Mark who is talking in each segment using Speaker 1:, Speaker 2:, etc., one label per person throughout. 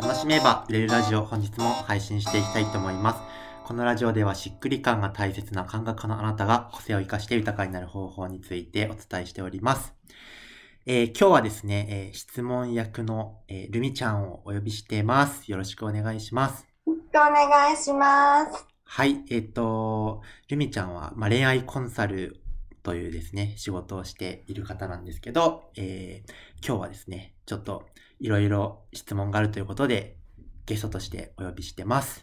Speaker 1: 楽しめば売れるラジオ本日も配信していきたいと思います。このラジオではしっくり感が大切な感覚のあなたが個性を活かして豊かになる方法についてお伝えしております。えー、今日はですね、えー、質問役の、えー、ルミちゃんをお呼びしています。よろしくお願いします。
Speaker 2: よろしくお願いします。
Speaker 1: はい、えっ、と、ルミちゃんは、まあ、恋愛コンサルというですね、仕事をしている方なんですけど、えー、今日はですね、ちょっといろいろ質問があるということで、ゲストとしてお呼びしてます。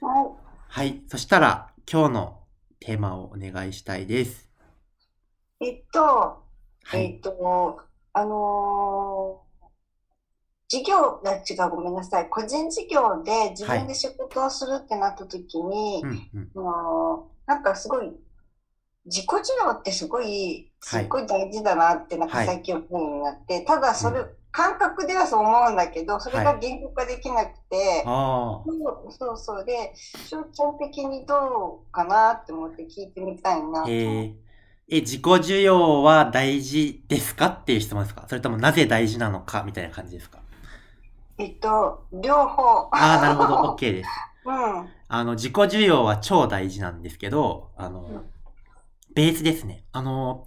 Speaker 2: はい。
Speaker 1: はい。そしたら、今日のテーマをお願いしたいです。
Speaker 2: えっと、はい、えっと、あのー、事業が違う、ごめんなさい。個人事業で自分で仕事をするってなった時に、はいうんうん、なんかすごい、自己需要ってすごい、すっごい大事だなって、なんか最近思うようになって、はい、ただそれ、うん感覚ではそう思うんだけど、それが言語化できなくて、はい、そうそうで、象徴的にどうかなって思って聞いてみたいな。
Speaker 1: ええ、自己需要は大事ですかっていう質問ですか？それともなぜ大事なのかみたいな感じですか？
Speaker 2: えっと、両方。
Speaker 1: ああ、なるほど、OK です。
Speaker 2: うん。
Speaker 1: あの、自己需要は超大事なんですけど、あの、うん、ベースですね。あの、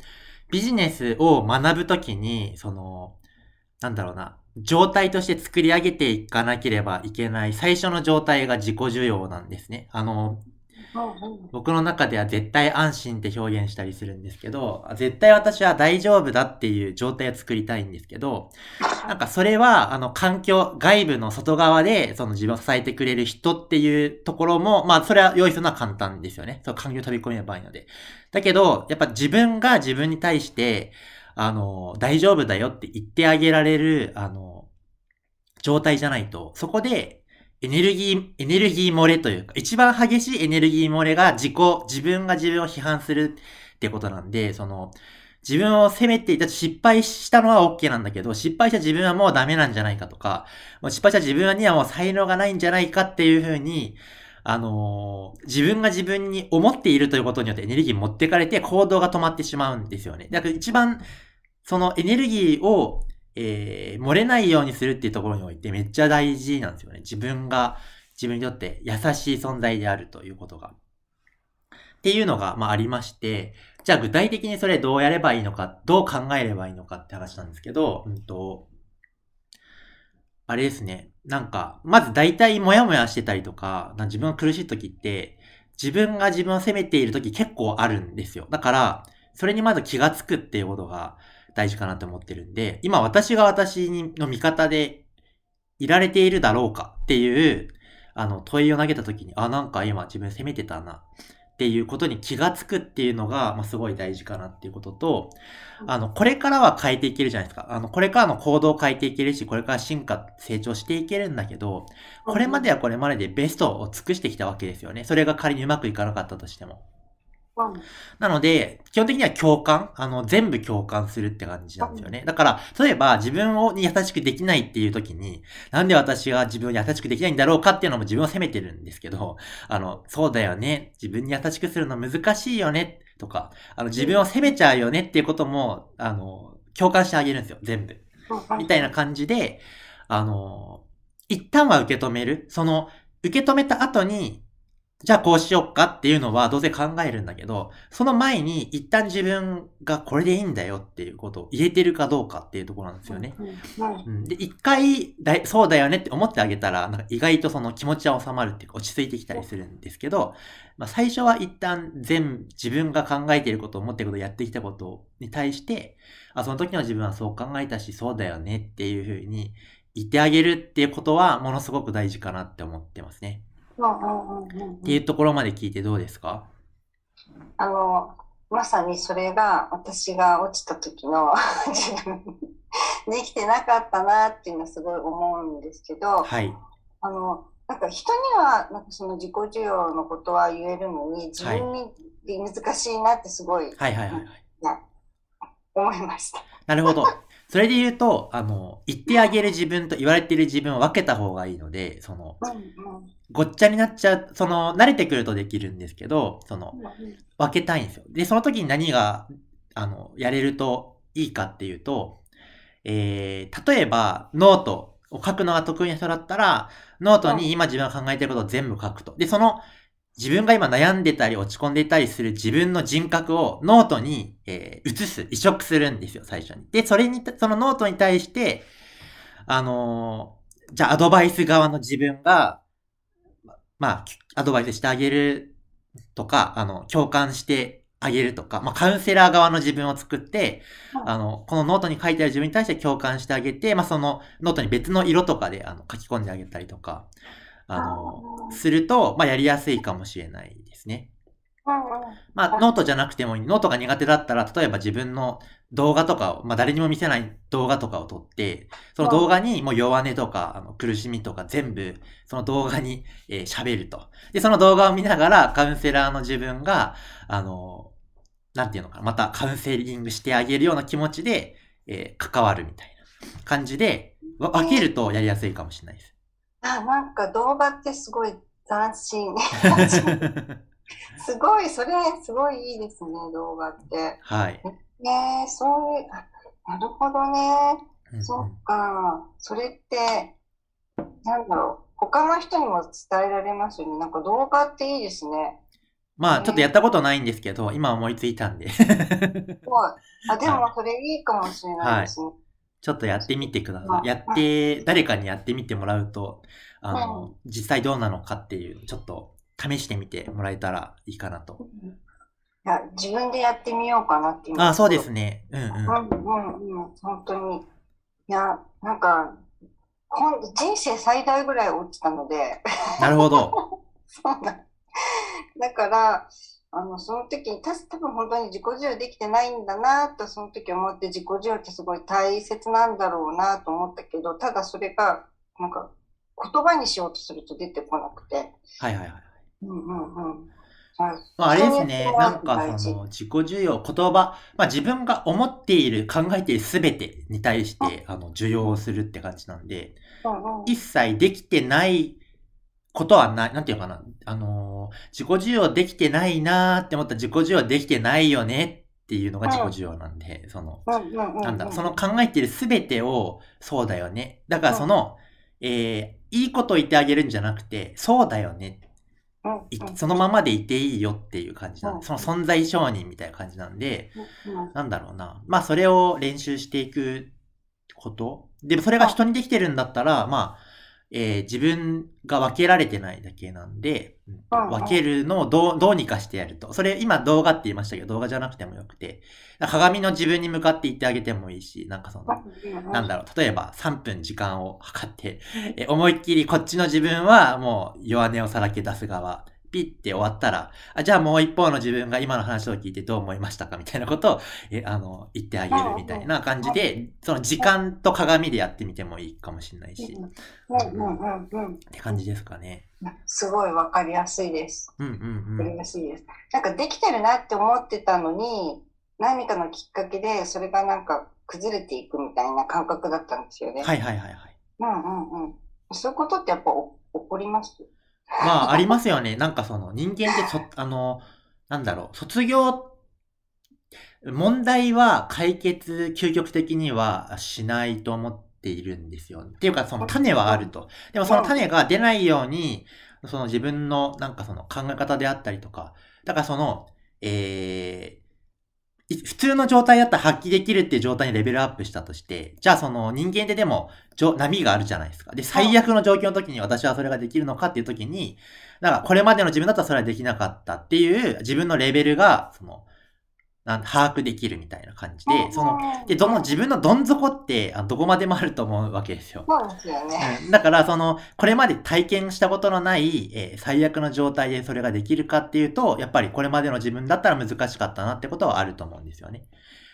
Speaker 1: ビジネスを学ぶときに、その、なんだろうな、状態として作り上げていかなければいけない最初の状態が自己需要なんですね。あの、僕の中では絶対安心って表現したりするんですけど、絶対私は大丈夫だっていう状態を作りたいんですけど、なんかそれは、あの、環境、外部の外側で、その自分を支えてくれる人っていうところも、まあ、それは用意するのは簡単ですよね。その環境飛び込めばいいので。だけど、やっぱ自分が自分に対して、あの、大丈夫だよって言ってあげられる、あの、状態じゃないと、そこで、エネルギー、エネルギー漏れというか、一番激しいエネルギー漏れが自己、自分が自分を批判するってことなんで、その、自分を責めていた、失敗したのは OK なんだけど、失敗した自分はもうダメなんじゃないかとか、失敗した自分にはもう才能がないんじゃないかっていうふうに、あのー、自分が自分に思っているということによってエネルギー持ってかれて行動が止まってしまうんですよね。だから一番そのエネルギーを、えー、漏れないようにするっていうところにおいてめっちゃ大事なんですよね。自分が、自分にとって優しい存在であるということが。っていうのが、まあ、ありまして、じゃあ具体的にそれどうやればいいのか、どう考えればいいのかって話なんですけど、うんと、あれですね。なんか、まず大体モヤモヤしてたりとか、自分が苦しい時って、自分が自分を責めている時結構あるんですよ。だから、それにまず気がつくっていうことが大事かなと思ってるんで、今私が私の味方でいられているだろうかっていう、あの、問いを投げた時に、あ、なんか今自分責めてたなっていうことに気がつくっていうのが、まあ、すごい大事かなっていうことと、あの、これからは変えていけるじゃないですか。あの、これからの行動を変えていけるし、これから進化、成長していけるんだけど、これまではこれまででベストを尽くしてきたわけですよね。それが仮にうまくいかなかったとしても。なので、基本的には共感、あの、全部共感するって感じなんですよね。だから、例えば自分をに優しくできないっていう時に、なんで私が自分に優しくできないんだろうかっていうのも自分を責めてるんですけど、あの、そうだよね。自分に優しくするの難しいよね。とか、あの、自分を責めちゃうよねっていうことも、あの、共感してあげるんですよ。全部。みたいな感じで、あの、一旦は受け止める。その、受け止めた後に、じゃあこうしよっかっていうのはどうせ考えるんだけど、その前に一旦自分がこれでいいんだよっていうことを言えてるかどうかっていうところなんですよね。うん、で、一回だ、そうだよねって思ってあげたら、なんか意外とその気持ちは収まるっていうか落ち着いてきたりするんですけど、まあ最初は一旦全、自分が考えていることを思っていることをやってきたことに対して、あ、その時の自分はそう考えたし、そうだよねっていうふうに言ってあげるっていうことはものすごく大事かなって思ってますね。っていうところまで聞いてどうですか？
Speaker 2: あの、まさにそれが私が落ちた時の 自分できてなかったなっていうのはすごい思うんですけど、
Speaker 1: はい、
Speaker 2: あのなんか人にはなんかその自己需要のことは言えるのに自分に難しいなってすごい、
Speaker 1: はいはいはいはい、
Speaker 2: 思いました。
Speaker 1: なるほど。それで言うと、あの、言ってあげる自分と言われている自分を分けた方がいいので、その、ごっちゃになっちゃう、その、慣れてくるとできるんですけど、その、分けたいんですよ。で、その時に何が、あの、やれるといいかっていうと、えー、例えば、ノートを書くのが得意な人だったら、ノートに今自分が考えてることを全部書くと。で、その、自分が今悩んでたり落ち込んでいたりする自分の人格をノートに、えー、移す、移植するんですよ、最初に。で、それに、そのノートに対して、あのー、じゃあアドバイス側の自分が、まあ、アドバイスしてあげるとか、あの、共感してあげるとか、まあ、カウンセラー側の自分を作って、あの、このノートに書いてある自分に対して共感してあげて、まあ、そのノートに別の色とかであの書き込んであげたりとか、あの、すると、まあ、やりやすいかもしれないですね。まあ、ノートじゃなくてもいい。ノートが苦手だったら、例えば自分の動画とかを、まあ、誰にも見せない動画とかを撮って、その動画にもう弱音とか、あの苦しみとか全部、その動画に喋、えー、ると。で、その動画を見ながら、カウンセラーの自分が、あの、なんていうのかな、またカウンセリングしてあげるような気持ちで、えー、関わるみたいな感じで、分けるとやりやすいかもしれないです。
Speaker 2: あ、なんか動画ってすごい斬新。すごい、それ、すごいいいですね、動画って。
Speaker 1: はい。
Speaker 2: ねそういう、あ、なるほどね。うんうん、そっか。それって、なんだろう。他の人にも伝えられますよね。なんか動画っていいですね。
Speaker 1: まあ、ちょっとやったことないんですけど、今思いついたんで。す
Speaker 2: ごい。あ、でもそれいいかもしれないですね。はい
Speaker 1: ちょっとやってみてください。やって、誰かにやってみてもらうと、あの、実際どうなのかっていう、ちょっと試してみてもらえたらいいかなと。
Speaker 2: いや、自分でやってみようかなって
Speaker 1: あ、そうですね。うんうん。うん
Speaker 2: うんうん。本当に。いや、なんか、人生最大ぐらい落ちたので。
Speaker 1: なるほど。
Speaker 2: そうだ。だから、あの、その時に、た多分本当に自己授与できてないんだなと、その時思って自己授与ってすごい大切なんだろうなと思ったけど、ただそれが、なんか、言葉にしようとすると出てこなくて。
Speaker 1: はいはいはい。
Speaker 2: うんうんうん。
Speaker 1: まあ、あれですね、なんかその自己授与、言葉、まあ自分が思っている、考えているすべてに対して、あの、受容をするって感じなんで、一切できてないことはない、なんていうかな、あのー、自己需要できてないなーって思ったら自己需要できてないよねっていうのが自己需要なんで、その、なんだ、その考えてるすべてを、そうだよね。だからその、えー、いいこと言ってあげるんじゃなくて、そうだよね。そのままでいていいよっていう感じなん。で、その存在承認みたいな感じなんで、なんだろうな。まあそれを練習していくこと。でもそれが人にできてるんだったら、まあ、えー、自分が分けられてないだけなんで、分けるのをどうどうにかしてやると。それ今動画って言いましたけど、動画じゃなくてもよくて、鏡の自分に向かって言ってあげてもいいし、なんかその、なんだろう、例えば3分時間を測って、え思いっきりこっちの自分はもう弱音をさらけ出す側。ピッて終わったら、あじゃあもう一方の自分が今の話を聞いてどう思いましたかみたいなことを、え、あの、言ってあげるみたいな感じで、その時間と鏡でやってみてもいいかもしれないし。って感じですかね。
Speaker 2: すごいわかりやすいです。
Speaker 1: うんうんうん。
Speaker 2: わかりやすいです。なんかできてるなって思ってたのに、何かのきっかけで、それがなんか崩れていくみたいな感覚だったんですよね。
Speaker 1: はいはいはいはい。
Speaker 2: うんうんうん。そういうことってやっぱ起こります？
Speaker 1: まあ、ありますよね。なんかその、人間ってそ、あの、なんだろう、卒業、問題は解決、究極的にはしないと思っているんですよ。っていうか、その種はあると。でもその種が出ないように、その自分のなんかその考え方であったりとか、だからその、えー、普通の状態だったら発揮できるっていう状態にレベルアップしたとして、じゃあその人間ででも波があるじゃないですか。で、最悪の状況の時に私はそれができるのかっていう時に、だからこれまでの自分だったらそれはできなかったっていう自分のレベルが、その、なん把握できるみたいな感じで、その、で、どの自分のどん底って、あどこまでもあると思うわけですよ。
Speaker 2: そうですよね。
Speaker 1: だから、その、これまで体験したことのない、えー、最悪の状態でそれができるかっていうと、やっぱりこれまでの自分だったら難しかったなってことはあると思うんですよね。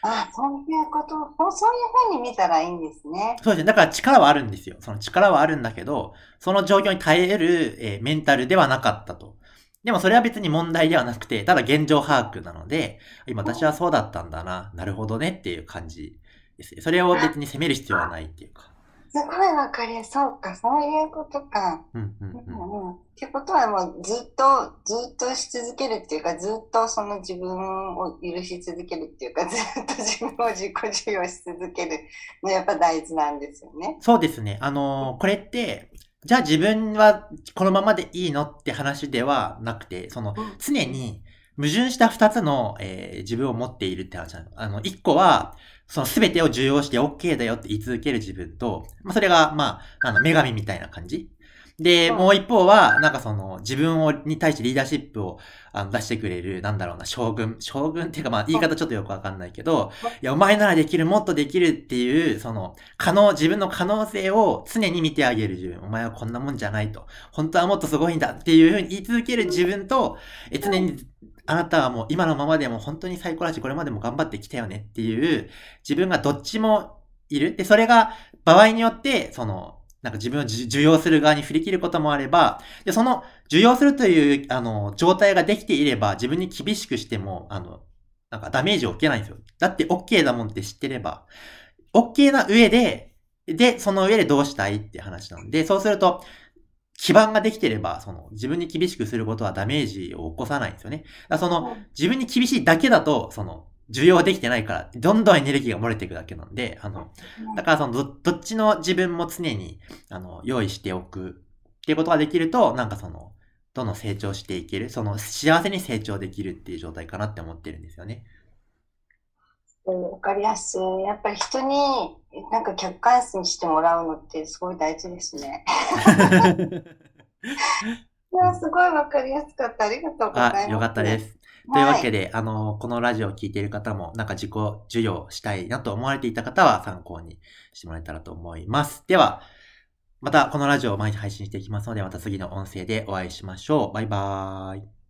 Speaker 2: あそういうこと、そういうふうに見たらいいんですね。
Speaker 1: そうですね。だから力はあるんですよ。その力はあるんだけど、その状況に耐える、えー、メンタルではなかったと。でもそれは別に問題ではなくて、ただ現状把握なので、今私はそうだったんだな、なるほどねっていう感じですね。それを別に責める必要はないっていうか。
Speaker 2: すごいわかりやすそうか、そういうことか。
Speaker 1: うんうんうん。うん
Speaker 2: ってことはもうずっと、ずっとし続けるっていうか、ずっとその自分を許し続けるっていうか、ずっと自分を自己授与し続けるのやっぱ大事なんですよね。
Speaker 1: そうですね。あのーこれって、じゃあ自分はこのままでいいのって話ではなくて、その
Speaker 2: うん
Speaker 1: 常に矛盾した二つの、えー自分を持っているって話なの。あの、一個は、その全てを受容して OK だよって言い続ける自分と、まあ、それが、まあ、あの、女神みたいな感じ。で、
Speaker 2: うん
Speaker 1: もう一方は、なんかその、自分を、に対してリーダーシップをあの出してくれる、なんだろうな、将軍。将軍っていうか、まあ、言い方ちょっとよくわかんないけど、いや、お前ならできる、もっとできるっていう、その、可能、自分の可能性を常に見てあげる自分。お前はこんなもんじゃないと。本当はもっとすごいんだっていうふうに言い続ける自分と、え常に、あなたはもう今のままでも本当に最高だし、これまでも頑張ってきたよねっていう、自分がどっちもいる。で、それが場合によって、その、なんか自分を受受容する側に振り切ることもあれば、で、その受容するという、あの、状態ができていれば、自分に厳しくしても、あの、なんかダメージを受けないんですよ。だって OK だもんって知ってれば、OK な上で、で、その上でどうしたいって話なんで、そうすると、基盤ができてれば、その、自分に厳しくすることはダメージを起こさないんですよね。だその、自分に厳しいだけだと、その、受容できてないから、どんどんエネルギーが漏れていくだけなんで、あの、だからそのど、どっちの自分も常に、あの、用意しておくっていうことができると、なんかその、どんどん成長していける、その、幸せに成長できるっていう状態かなって思ってるんですよね。
Speaker 2: わかりやすい。やっぱり人になんか客観視にしてもらうのってすごい大事ですね。いや、すごいわかりやすかった。ありがとうございます。
Speaker 1: あ、よかったです。というわけで、あの、このラジオを聞いている方も、なんか自己授与したいなと思われていた方は参考にしてもらえたらと思います。では、またこのラジオを毎日配信していきますので、また次の音声でお会いしましょう。バイバーイ。